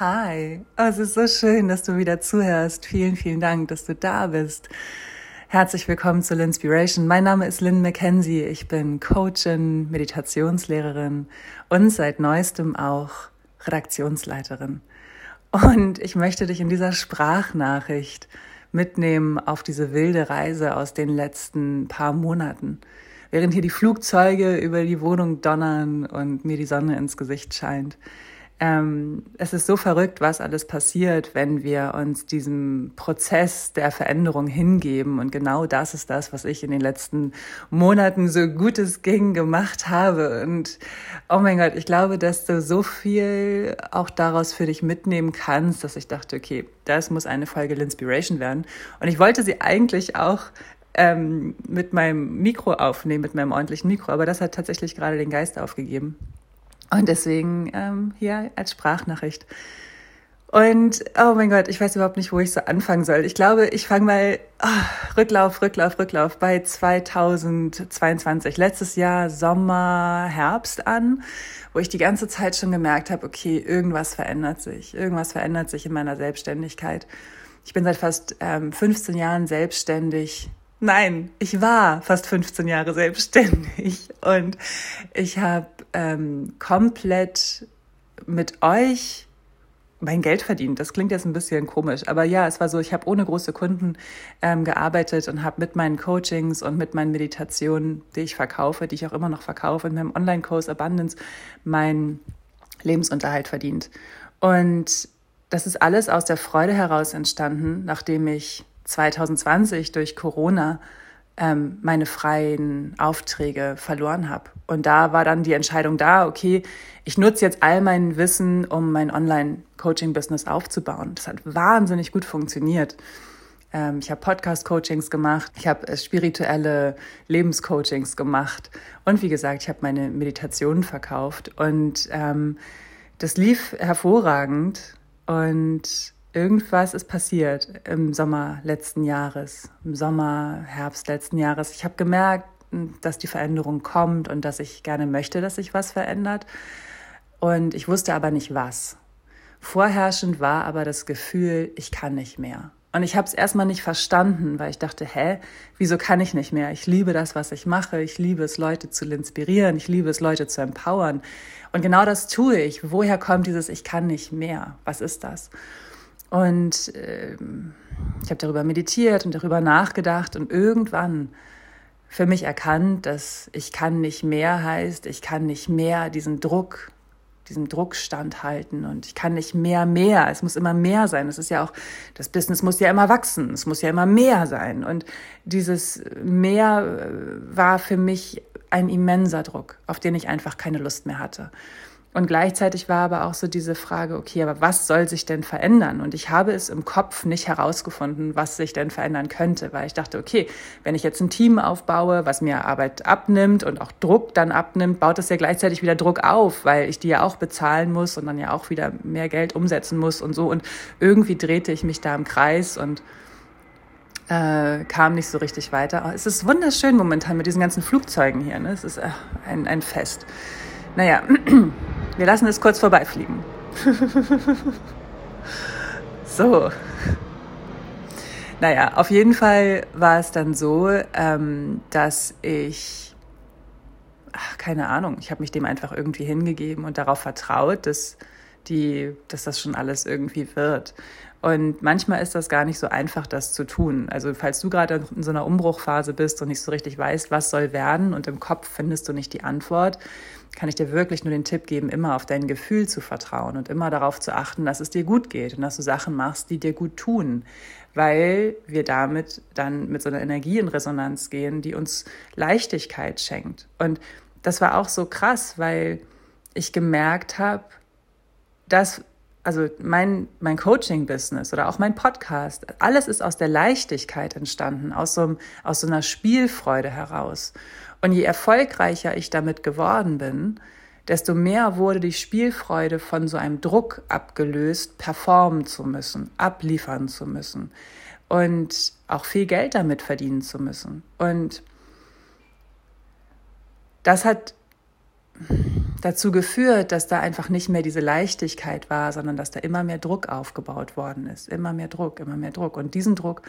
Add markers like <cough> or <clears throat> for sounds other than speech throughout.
Hi, oh, es ist so schön, dass du wieder zuhörst. Vielen, vielen Dank, dass du da bist. Herzlich willkommen zu Linspiration. Mein Name ist Lynn McKenzie. Ich bin Coachin, Meditationslehrerin und seit neuestem auch Redaktionsleiterin. Und ich möchte dich in dieser Sprachnachricht mitnehmen auf diese wilde Reise aus den letzten paar Monaten. Während hier die Flugzeuge über die Wohnung donnern und mir die Sonne ins Gesicht scheint ähm, es ist so verrückt, was alles passiert, wenn wir uns diesem Prozess der Veränderung hingeben. Und genau das ist das, was ich in den letzten Monaten so gut es ging gemacht habe. Und oh mein Gott, ich glaube, dass du so viel auch daraus für dich mitnehmen kannst, dass ich dachte, okay, das muss eine Folge L'Inspiration werden. Und ich wollte sie eigentlich auch ähm, mit meinem Mikro aufnehmen, mit meinem ordentlichen Mikro, aber das hat tatsächlich gerade den Geist aufgegeben. Und deswegen ähm, hier als Sprachnachricht. Und oh mein Gott, ich weiß überhaupt nicht, wo ich so anfangen soll. Ich glaube, ich fange mal oh, Rücklauf, Rücklauf, Rücklauf bei 2022, letztes Jahr Sommer, Herbst an, wo ich die ganze Zeit schon gemerkt habe, okay, irgendwas verändert sich, irgendwas verändert sich in meiner Selbstständigkeit. Ich bin seit fast ähm, 15 Jahren selbstständig Nein, ich war fast 15 Jahre selbstständig und ich habe ähm, komplett mit euch mein Geld verdient. Das klingt jetzt ein bisschen komisch, aber ja, es war so, ich habe ohne große Kunden ähm, gearbeitet und habe mit meinen Coachings und mit meinen Meditationen, die ich verkaufe, die ich auch immer noch verkaufe, in meinem Online-Kurs Abundance, meinen Lebensunterhalt verdient. Und das ist alles aus der Freude heraus entstanden, nachdem ich 2020 durch Corona ähm, meine freien Aufträge verloren habe. Und da war dann die Entscheidung da, okay, ich nutze jetzt all mein Wissen, um mein Online-Coaching-Business aufzubauen. Das hat wahnsinnig gut funktioniert. Ähm, ich habe Podcast-Coachings gemacht, ich habe äh, spirituelle Lebenscoachings gemacht und wie gesagt, ich habe meine Meditationen verkauft und ähm, das lief hervorragend und irgendwas ist passiert im Sommer letzten Jahres, im Sommer, Herbst letzten Jahres. Ich habe gemerkt, dass die Veränderung kommt und dass ich gerne möchte, dass sich was verändert. Und ich wusste aber nicht was. Vorherrschend war aber das Gefühl, ich kann nicht mehr. Und ich habe es erstmal nicht verstanden, weil ich dachte, hä, wieso kann ich nicht mehr? Ich liebe das, was ich mache. Ich liebe es, Leute zu inspirieren. Ich liebe es, Leute zu empowern. Und genau das tue ich. Woher kommt dieses Ich kann nicht mehr? Was ist das? Und äh, ich habe darüber meditiert und darüber nachgedacht und irgendwann für mich erkannt, dass ich kann nicht mehr heißt, ich kann nicht mehr diesen Druck, diesem Druck standhalten und ich kann nicht mehr mehr. Es muss immer mehr sein. Es ist ja auch, das Business muss ja immer wachsen. Es muss ja immer mehr sein. Und dieses mehr äh, war für mich ein immenser Druck, auf den ich einfach keine Lust mehr hatte. Und gleichzeitig war aber auch so diese Frage, okay, aber was soll sich denn verändern? Und ich habe es im Kopf nicht herausgefunden, was sich denn verändern könnte, weil ich dachte, okay, wenn ich jetzt ein Team aufbaue, was mir Arbeit abnimmt und auch Druck dann abnimmt, baut das ja gleichzeitig wieder Druck auf, weil ich die ja auch bezahlen muss und dann ja auch wieder mehr Geld umsetzen muss und so. Und irgendwie drehte ich mich da im Kreis und äh, kam nicht so richtig weiter. Es ist wunderschön momentan mit diesen ganzen Flugzeugen hier. Ne? Es ist äh, ein, ein Fest. Naja, <clears throat> wir lassen es kurz vorbeifliegen. <laughs> so. Naja, auf jeden Fall war es dann so, ähm, dass ich, ach, keine Ahnung, ich habe mich dem einfach irgendwie hingegeben und darauf vertraut, dass, die, dass das schon alles irgendwie wird. Und manchmal ist das gar nicht so einfach, das zu tun. Also falls du gerade in so einer Umbruchphase bist und nicht so richtig weißt, was soll werden und im Kopf findest du nicht die Antwort, kann ich dir wirklich nur den Tipp geben, immer auf dein Gefühl zu vertrauen und immer darauf zu achten, dass es dir gut geht und dass du Sachen machst, die dir gut tun, weil wir damit dann mit so einer Energie in Resonanz gehen, die uns Leichtigkeit schenkt. Und das war auch so krass, weil ich gemerkt habe, dass also mein, mein Coaching-Business oder auch mein Podcast, alles ist aus der Leichtigkeit entstanden, aus so, aus so einer Spielfreude heraus. Und je erfolgreicher ich damit geworden bin, desto mehr wurde die Spielfreude von so einem Druck abgelöst, performen zu müssen, abliefern zu müssen und auch viel Geld damit verdienen zu müssen. Und das hat, dazu geführt, dass da einfach nicht mehr diese Leichtigkeit war, sondern dass da immer mehr Druck aufgebaut worden ist. Immer mehr Druck, immer mehr Druck. Und diesen Druck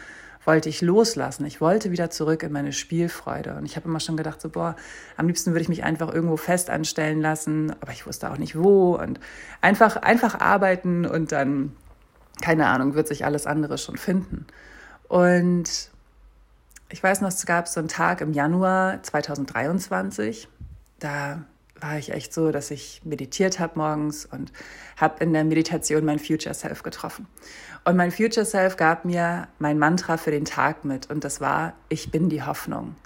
wollte ich loslassen. Ich wollte wieder zurück in meine Spielfreude. Und ich habe immer schon gedacht, so, boah, am liebsten würde ich mich einfach irgendwo fest anstellen lassen, aber ich wusste auch nicht wo. Und einfach, einfach arbeiten und dann, keine Ahnung, wird sich alles andere schon finden. Und ich weiß noch, es gab so einen Tag im Januar 2023, da war ich echt so, dass ich meditiert habe morgens und habe in der Meditation mein Future Self getroffen. Und mein Future Self gab mir mein Mantra für den Tag mit und das war, ich bin die Hoffnung.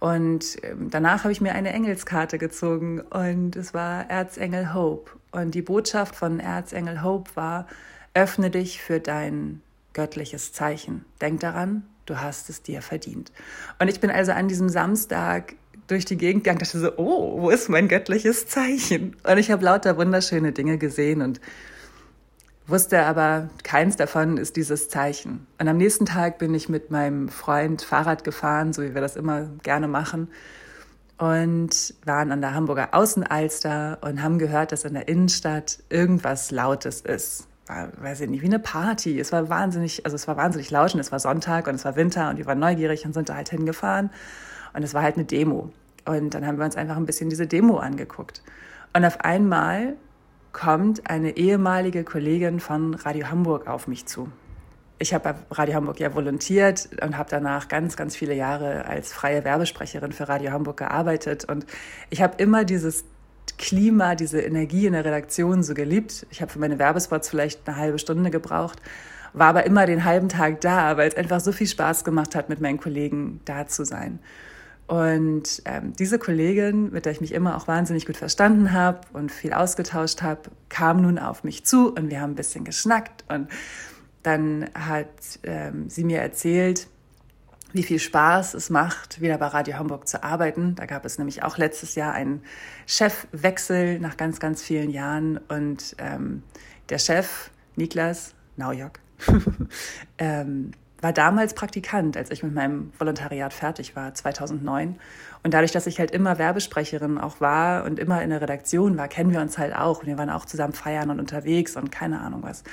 Und ähm, danach habe ich mir eine Engelskarte gezogen und es war Erzengel Hope. Und die Botschaft von Erzengel Hope war, öffne dich für dein göttliches Zeichen. Denk daran, du hast es dir verdient. Und ich bin also an diesem Samstag durch die Gegend gegangen, dachte so, oh, wo ist mein göttliches Zeichen? Und ich habe lauter wunderschöne Dinge gesehen und wusste aber, keins davon ist dieses Zeichen. Und am nächsten Tag bin ich mit meinem Freund Fahrrad gefahren, so wie wir das immer gerne machen, und waren an der Hamburger Außenalster und haben gehört, dass in der Innenstadt irgendwas Lautes ist. War, weiß ich nicht, wie eine Party. Es war wahnsinnig, also es war wahnsinnig laut und es war Sonntag und es war Winter und wir waren neugierig und sind da halt hingefahren. Und es war halt eine Demo. Und dann haben wir uns einfach ein bisschen diese Demo angeguckt. Und auf einmal kommt eine ehemalige Kollegin von Radio Hamburg auf mich zu. Ich habe bei Radio Hamburg ja volontiert und habe danach ganz, ganz viele Jahre als freie Werbesprecherin für Radio Hamburg gearbeitet. Und ich habe immer dieses Klima, diese Energie in der Redaktion so geliebt. Ich habe für meine Werbespots vielleicht eine halbe Stunde gebraucht, war aber immer den halben Tag da, weil es einfach so viel Spaß gemacht hat, mit meinen Kollegen da zu sein. Und ähm, diese Kollegin, mit der ich mich immer auch wahnsinnig gut verstanden habe und viel ausgetauscht habe, kam nun auf mich zu und wir haben ein bisschen geschnackt. Und dann hat ähm, sie mir erzählt, wie viel Spaß es macht, wieder bei Radio Hamburg zu arbeiten. Da gab es nämlich auch letztes Jahr einen Chefwechsel nach ganz, ganz vielen Jahren. Und ähm, der Chef, Niklas Naujok, <laughs> ähm, war damals Praktikant, als ich mit meinem Volontariat fertig war, 2009. Und dadurch, dass ich halt immer Werbesprecherin auch war und immer in der Redaktion war, kennen wir uns halt auch. Und wir waren auch zusammen feiern und unterwegs und keine Ahnung was.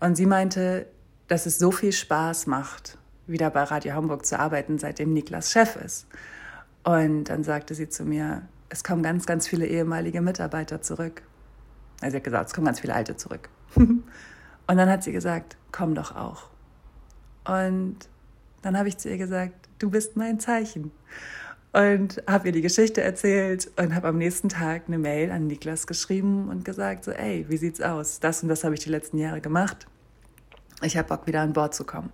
Und sie meinte, dass es so viel Spaß macht, wieder bei Radio Hamburg zu arbeiten, seitdem Niklas Chef ist. Und dann sagte sie zu mir, es kommen ganz, ganz viele ehemalige Mitarbeiter zurück. Also sie hat gesagt, es kommen ganz viele alte zurück. <laughs> und dann hat sie gesagt, komm doch auch. Und dann habe ich zu ihr gesagt, du bist mein Zeichen. Und habe ihr die Geschichte erzählt und habe am nächsten Tag eine Mail an Niklas geschrieben und gesagt, so, ey, wie sieht's aus? Das und das habe ich die letzten Jahre gemacht. Ich habe Bock, wieder an Bord zu kommen.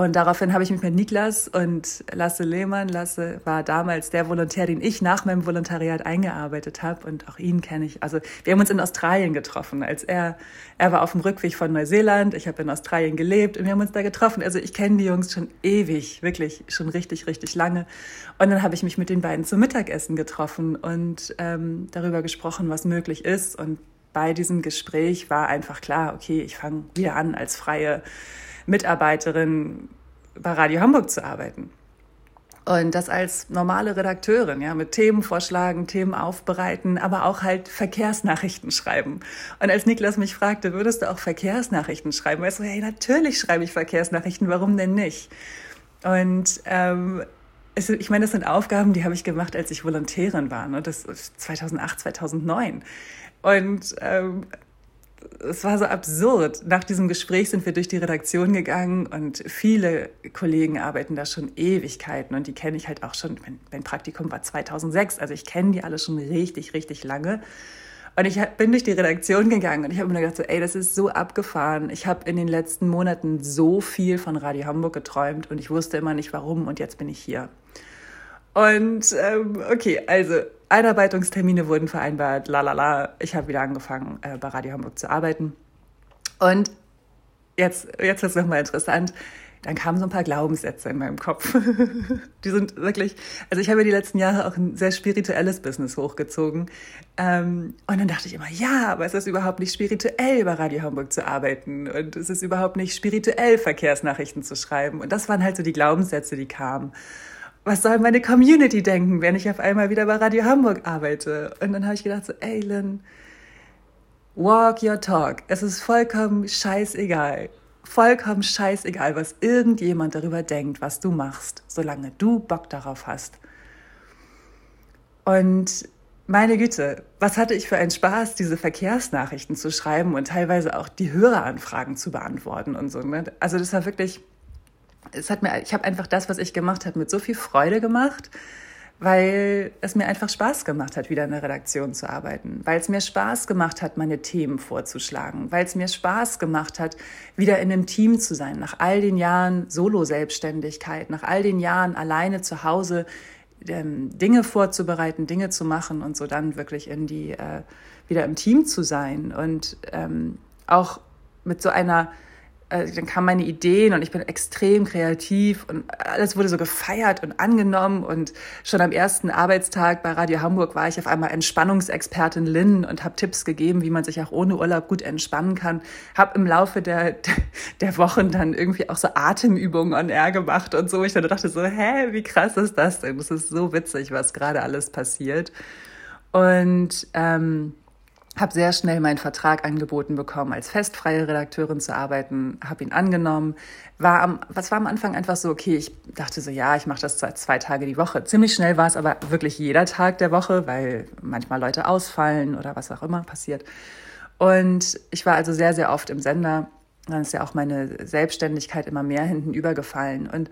Und daraufhin habe ich mich mit Niklas und Lasse Lehmann, Lasse war damals der Volontär, den ich nach meinem Volontariat eingearbeitet habe und auch ihn kenne ich. Also wir haben uns in Australien getroffen, als er, er war auf dem Rückweg von Neuseeland, ich habe in Australien gelebt und wir haben uns da getroffen. Also ich kenne die Jungs schon ewig, wirklich schon richtig, richtig lange. Und dann habe ich mich mit den beiden zum Mittagessen getroffen und ähm, darüber gesprochen, was möglich ist. Und bei diesem Gespräch war einfach klar, okay, ich fange wieder an als freie Mitarbeiterin bei Radio Hamburg zu arbeiten. Und das als normale Redakteurin, ja, mit Themen vorschlagen, Themen aufbereiten, aber auch halt Verkehrsnachrichten schreiben. Und als Niklas mich fragte, würdest du auch Verkehrsnachrichten schreiben? Weißt du, hey, natürlich schreibe ich Verkehrsnachrichten, warum denn nicht? Und ähm, es, ich meine, das sind Aufgaben, die habe ich gemacht, als ich Volontärin war. Ne? Das ist 2008, 2009. Und ähm, es war so absurd. Nach diesem Gespräch sind wir durch die Redaktion gegangen und viele Kollegen arbeiten da schon Ewigkeiten und die kenne ich halt auch schon. Mein, mein Praktikum war 2006, also ich kenne die alle schon richtig, richtig lange. Und ich bin durch die Redaktion gegangen und ich habe mir gedacht, so, ey, das ist so abgefahren. Ich habe in den letzten Monaten so viel von Radio Hamburg geträumt und ich wusste immer nicht warum und jetzt bin ich hier. Und ähm, okay, also Einarbeitungstermine wurden vereinbart, la la la. Ich habe wieder angefangen, äh, bei Radio Hamburg zu arbeiten. Und jetzt, jetzt ist es nochmal interessant. Dann kamen so ein paar Glaubenssätze in meinem Kopf. <laughs> die sind wirklich, also ich habe ja die letzten Jahre auch ein sehr spirituelles Business hochgezogen. Ähm, und dann dachte ich immer, ja, aber es ist überhaupt nicht spirituell, bei Radio Hamburg zu arbeiten. Und es ist überhaupt nicht spirituell, Verkehrsnachrichten zu schreiben. Und das waren halt so die Glaubenssätze, die kamen. Was soll meine Community denken, wenn ich auf einmal wieder bei Radio Hamburg arbeite? Und dann habe ich gedacht so, ey Lynn, walk your talk. Es ist vollkommen scheißegal. Vollkommen scheißegal, was irgendjemand darüber denkt, was du machst, solange du Bock darauf hast. Und meine Güte, was hatte ich für einen Spaß, diese Verkehrsnachrichten zu schreiben und teilweise auch die Höreranfragen zu beantworten und so. Ne? Also das war wirklich, es hat mir, ich habe einfach das, was ich gemacht habe, mit so viel Freude gemacht, weil es mir einfach Spaß gemacht hat, wieder in der Redaktion zu arbeiten, weil es mir Spaß gemacht hat, meine Themen vorzuschlagen, weil es mir Spaß gemacht hat, wieder in einem Team zu sein, nach all den Jahren Solo-Selbstständigkeit, nach all den Jahren alleine zu Hause ähm, Dinge vorzubereiten, Dinge zu machen und so dann wirklich in die, äh, wieder im Team zu sein. Und ähm, auch mit so einer äh, dann kamen meine Ideen und ich bin extrem kreativ und alles wurde so gefeiert und angenommen und schon am ersten Arbeitstag bei Radio Hamburg war ich auf einmal Entspannungsexpertin Lynn und habe Tipps gegeben, wie man sich auch ohne Urlaub gut entspannen kann. Habe im Laufe der, <laughs> der Wochen dann irgendwie auch so Atemübungen on air gemacht und so. Ich dann dachte so, hä, wie krass ist das denn? Das ist so witzig, was gerade alles passiert. Und ähm, habe sehr schnell meinen Vertrag angeboten bekommen, als festfreie Redakteurin zu arbeiten, habe ihn angenommen. War am, was war am Anfang einfach so, okay, ich dachte so, ja, ich mache das zwei, zwei Tage die Woche. Ziemlich schnell war es aber wirklich jeder Tag der Woche, weil manchmal Leute ausfallen oder was auch immer passiert. Und ich war also sehr, sehr oft im Sender. Dann ist ja auch meine Selbstständigkeit immer mehr hinten übergefallen. Und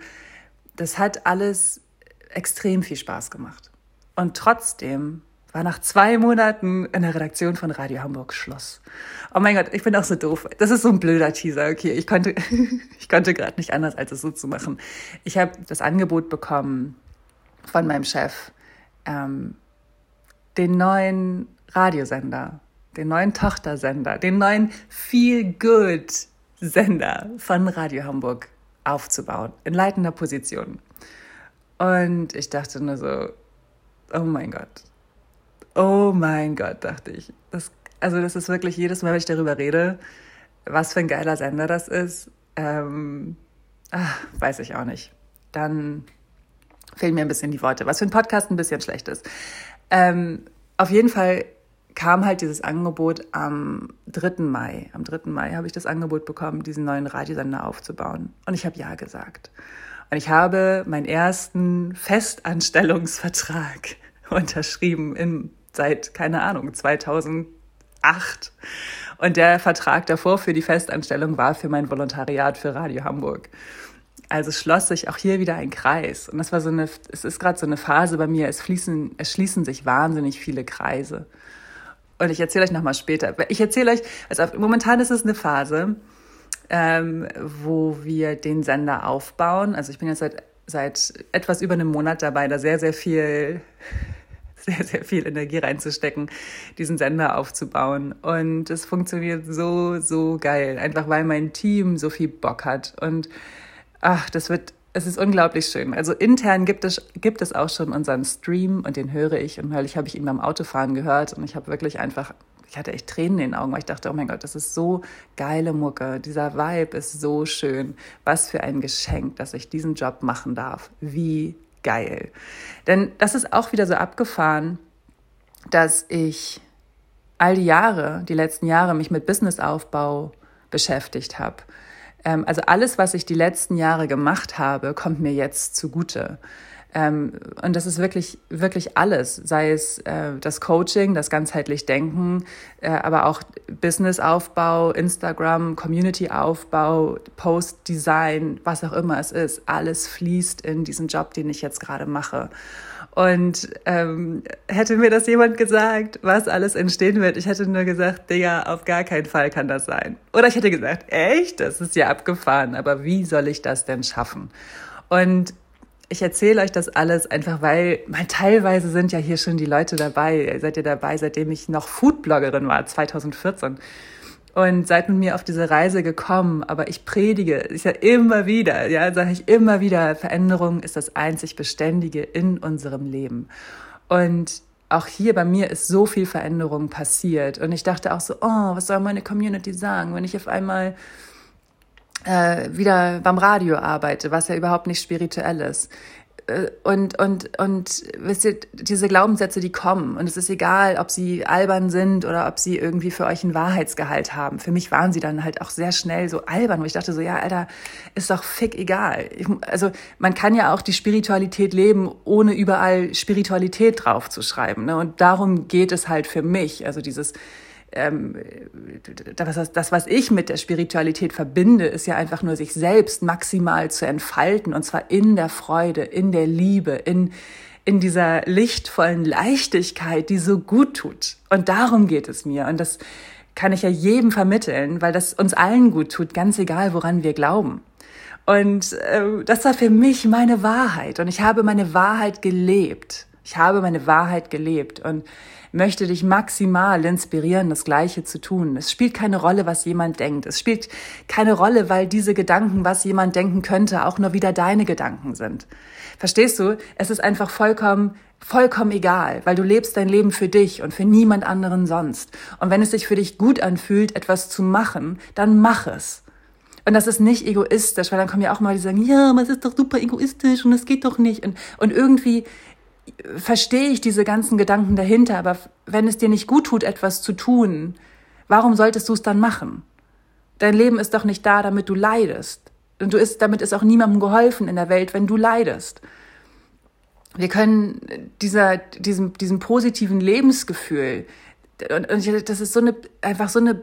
das hat alles extrem viel Spaß gemacht. Und trotzdem war nach zwei Monaten in der Redaktion von Radio Hamburg Schluss. Oh mein Gott, ich bin auch so doof. Das ist so ein blöder Teaser. Okay, ich konnte, <laughs> ich konnte gerade nicht anders, als es so zu machen. Ich habe das Angebot bekommen von meinem Chef, ähm, den neuen Radiosender, den neuen Tochtersender, den neuen Feel Good Sender von Radio Hamburg aufzubauen, in leitender Position. Und ich dachte nur so, oh mein Gott, Oh mein Gott, dachte ich. Das, also das ist wirklich jedes Mal, wenn ich darüber rede, was für ein geiler Sender das ist, ähm, ach, weiß ich auch nicht. Dann fehlen mir ein bisschen die Worte, was für ein Podcast ein bisschen schlecht ist. Ähm, auf jeden Fall kam halt dieses Angebot am 3. Mai. Am 3. Mai habe ich das Angebot bekommen, diesen neuen Radiosender aufzubauen. Und ich habe Ja gesagt. Und ich habe meinen ersten Festanstellungsvertrag <laughs> unterschrieben im seit, keine Ahnung, 2008. Und der Vertrag davor für die Festanstellung war für mein Volontariat für Radio Hamburg. Also schloss sich auch hier wieder ein Kreis. Und das war so eine, es ist gerade so eine Phase bei mir, es fließen, es schließen sich wahnsinnig viele Kreise. Und ich erzähle euch nochmal später. Ich erzähle euch, also momentan ist es eine Phase, ähm, wo wir den Sender aufbauen. Also ich bin jetzt seit, seit etwas über einem Monat dabei, da sehr, sehr viel <laughs> sehr, sehr viel Energie reinzustecken, diesen Sender aufzubauen. Und es funktioniert so, so geil. Einfach weil mein Team so viel Bock hat. Und ach, das wird, es ist unglaublich schön. Also intern gibt es, gibt es auch schon unseren Stream und den höre ich. Und neulich habe ich ihn beim Autofahren gehört und ich habe wirklich einfach ich hatte echt Tränen in den Augen, weil ich dachte, oh mein Gott, das ist so geile Mucke. Dieser Vibe ist so schön. Was für ein Geschenk, dass ich diesen Job machen darf. Wie geil. Denn das ist auch wieder so abgefahren, dass ich all die Jahre, die letzten Jahre, mich mit Businessaufbau beschäftigt habe. Ähm, also alles, was ich die letzten Jahre gemacht habe, kommt mir jetzt zugute. Ähm, und das ist wirklich, wirklich alles, sei es äh, das Coaching, das ganzheitlich Denken, äh, aber auch Businessaufbau, Instagram, Community-Aufbau, Post-Design, was auch immer es ist. Alles fließt in diesen Job, den ich jetzt gerade mache. Und ähm, hätte mir das jemand gesagt, was alles entstehen wird, ich hätte nur gesagt, Digga, auf gar keinen Fall kann das sein. Oder ich hätte gesagt, echt, das ist ja abgefahren, aber wie soll ich das denn schaffen? Und ich erzähle euch das alles einfach, weil mal teilweise sind ja hier schon die Leute dabei. Ihr seid ja dabei, seitdem ich noch Foodbloggerin war, 2014. Und seid mit mir auf diese Reise gekommen. Aber ich predige, ist ja immer wieder, ja, sage ich immer wieder, Veränderung ist das einzig Beständige in unserem Leben. Und auch hier bei mir ist so viel Veränderung passiert. Und ich dachte auch so, oh, was soll meine Community sagen, wenn ich auf einmal äh, wieder beim Radio arbeite, was ja überhaupt nicht spirituell ist. äh, und, und, und wisst ihr, diese Glaubenssätze, die kommen. Und es ist egal, ob sie albern sind oder ob sie irgendwie für euch einen Wahrheitsgehalt haben. Für mich waren sie dann halt auch sehr schnell so albern, wo ich dachte so, ja, Alter, ist doch fick egal. Ich, also man kann ja auch die Spiritualität leben, ohne überall Spiritualität draufzuschreiben. Ne? Und darum geht es halt für mich. Also dieses ähm, das, das, was ich mit der Spiritualität verbinde, ist ja einfach nur sich selbst maximal zu entfalten und zwar in der Freude, in der Liebe, in, in dieser lichtvollen Leichtigkeit, die so gut tut. Und darum geht es mir. Und das kann ich ja jedem vermitteln, weil das uns allen gut tut, ganz egal, woran wir glauben. Und äh, das war für mich meine Wahrheit. Und ich habe meine Wahrheit gelebt. Ich habe meine Wahrheit gelebt. Und möchte dich maximal inspirieren, das Gleiche zu tun. Es spielt keine Rolle, was jemand denkt. Es spielt keine Rolle, weil diese Gedanken, was jemand denken könnte, auch nur wieder deine Gedanken sind. Verstehst du? Es ist einfach vollkommen vollkommen egal, weil du lebst dein Leben für dich und für niemand anderen sonst. Und wenn es sich für dich gut anfühlt, etwas zu machen, dann mach es. Und das ist nicht egoistisch, weil dann kommen ja auch mal die sagen, ja, aber es ist doch super egoistisch und es geht doch nicht. Und, und irgendwie verstehe ich diese ganzen Gedanken dahinter, aber wenn es dir nicht gut tut, etwas zu tun, warum solltest du es dann machen? Dein Leben ist doch nicht da, damit du leidest. Und du ist, damit ist auch niemandem geholfen in der Welt, wenn du leidest. Wir können dieser, diesem, diesem positiven Lebensgefühl, und, und das ist so eine, einfach so eine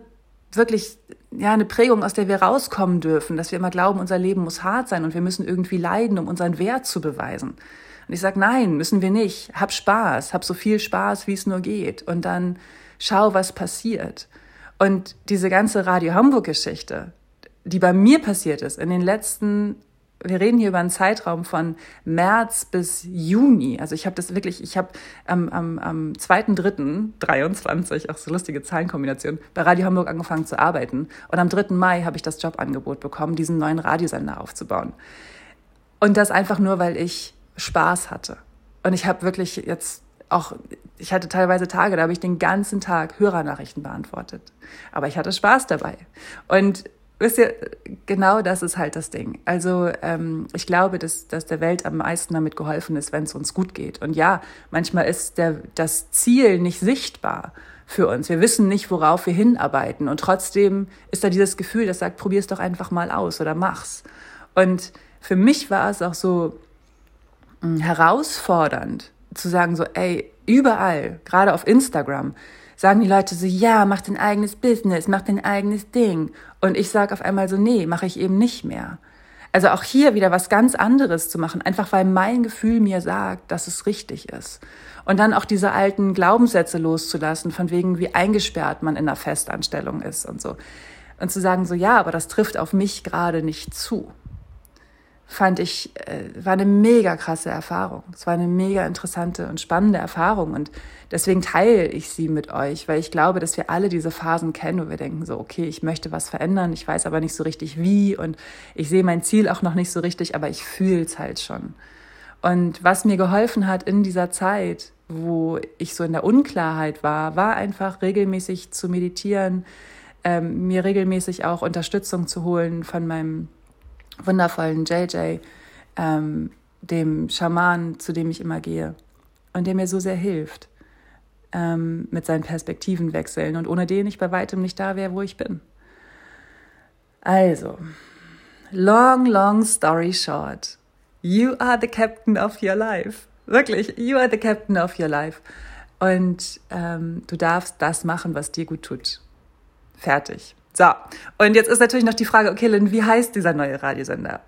wirklich, ja, eine Prägung, aus der wir rauskommen dürfen, dass wir immer glauben, unser Leben muss hart sein und wir müssen irgendwie leiden, um unseren Wert zu beweisen. Und ich sage, nein, müssen wir nicht. Hab Spaß, hab so viel Spaß, wie es nur geht. Und dann schau, was passiert. Und diese ganze Radio Hamburg-Geschichte, die bei mir passiert ist, in den letzten, wir reden hier über einen Zeitraum von März bis Juni. Also ich habe das wirklich, ich habe am, am, am 2.3.23, auch so lustige Zahlenkombination, bei Radio Hamburg angefangen zu arbeiten. Und am 3. Mai habe ich das Jobangebot bekommen, diesen neuen Radiosender aufzubauen. Und das einfach nur, weil ich Spaß hatte. Und ich habe wirklich jetzt auch, ich hatte teilweise Tage, da habe ich den ganzen Tag Hörernachrichten beantwortet. Aber ich hatte Spaß dabei. Und wisst ihr, genau das ist halt das Ding. Also ähm, ich glaube, dass, dass der Welt am meisten damit geholfen ist, wenn es uns gut geht. Und ja, manchmal ist der, das Ziel nicht sichtbar für uns. Wir wissen nicht, worauf wir hinarbeiten. Und trotzdem ist da dieses Gefühl, das sagt, probier's doch einfach mal aus oder mach's. Und für mich war es auch so, herausfordernd zu sagen so, ey, überall, gerade auf Instagram, sagen die Leute so, ja, mach dein eigenes Business, mach dein eigenes Ding. Und ich sage auf einmal so, nee, mache ich eben nicht mehr. Also auch hier wieder was ganz anderes zu machen, einfach weil mein Gefühl mir sagt, dass es richtig ist. Und dann auch diese alten Glaubenssätze loszulassen, von wegen, wie eingesperrt man in einer Festanstellung ist und so. Und zu sagen so, ja, aber das trifft auf mich gerade nicht zu fand ich, äh, war eine mega krasse Erfahrung. Es war eine mega interessante und spannende Erfahrung und deswegen teile ich sie mit euch, weil ich glaube, dass wir alle diese Phasen kennen, wo wir denken so, okay, ich möchte was verändern, ich weiß aber nicht so richtig wie und ich sehe mein Ziel auch noch nicht so richtig, aber ich fühle es halt schon. Und was mir geholfen hat in dieser Zeit, wo ich so in der Unklarheit war, war einfach regelmäßig zu meditieren, ähm, mir regelmäßig auch Unterstützung zu holen von meinem wundervollen JJ, ähm, dem Schaman, zu dem ich immer gehe und der mir so sehr hilft ähm, mit seinen Perspektivenwechseln und ohne den ich bei weitem nicht da wäre, wo ich bin. Also, long, long story short, you are the captain of your life. Wirklich, you are the captain of your life. Und ähm, du darfst das machen, was dir gut tut. Fertig. So, und jetzt ist natürlich noch die Frage, okay, Lynn, wie heißt dieser neue Radiosender?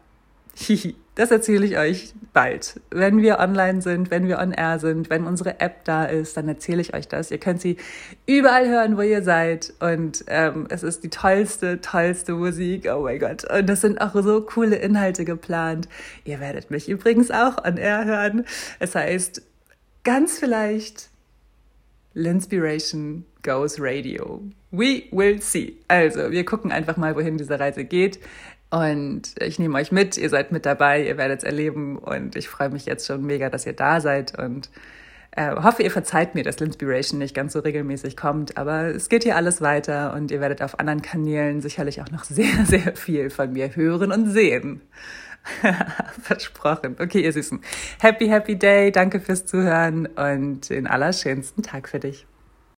Hihi, das erzähle ich euch bald. Wenn wir online sind, wenn wir on air sind, wenn unsere App da ist, dann erzähle ich euch das. Ihr könnt sie überall hören, wo ihr seid. Und ähm, es ist die tollste, tollste Musik. Oh mein Gott. Und es sind auch so coole Inhalte geplant. Ihr werdet mich übrigens auch on air hören. Es heißt ganz vielleicht Linspiration Goes Radio. We will see. Also, wir gucken einfach mal, wohin diese Reise geht. Und ich nehme euch mit, ihr seid mit dabei, ihr werdet es erleben und ich freue mich jetzt schon mega, dass ihr da seid und äh, hoffe, ihr verzeiht mir, dass Linspiration nicht ganz so regelmäßig kommt, aber es geht hier alles weiter und ihr werdet auf anderen Kanälen sicherlich auch noch sehr, <laughs> sehr viel von mir hören und sehen. <laughs> Versprochen. Okay, ihr Süßen. Happy, happy day. Danke fürs Zuhören und den allerschönsten Tag für dich.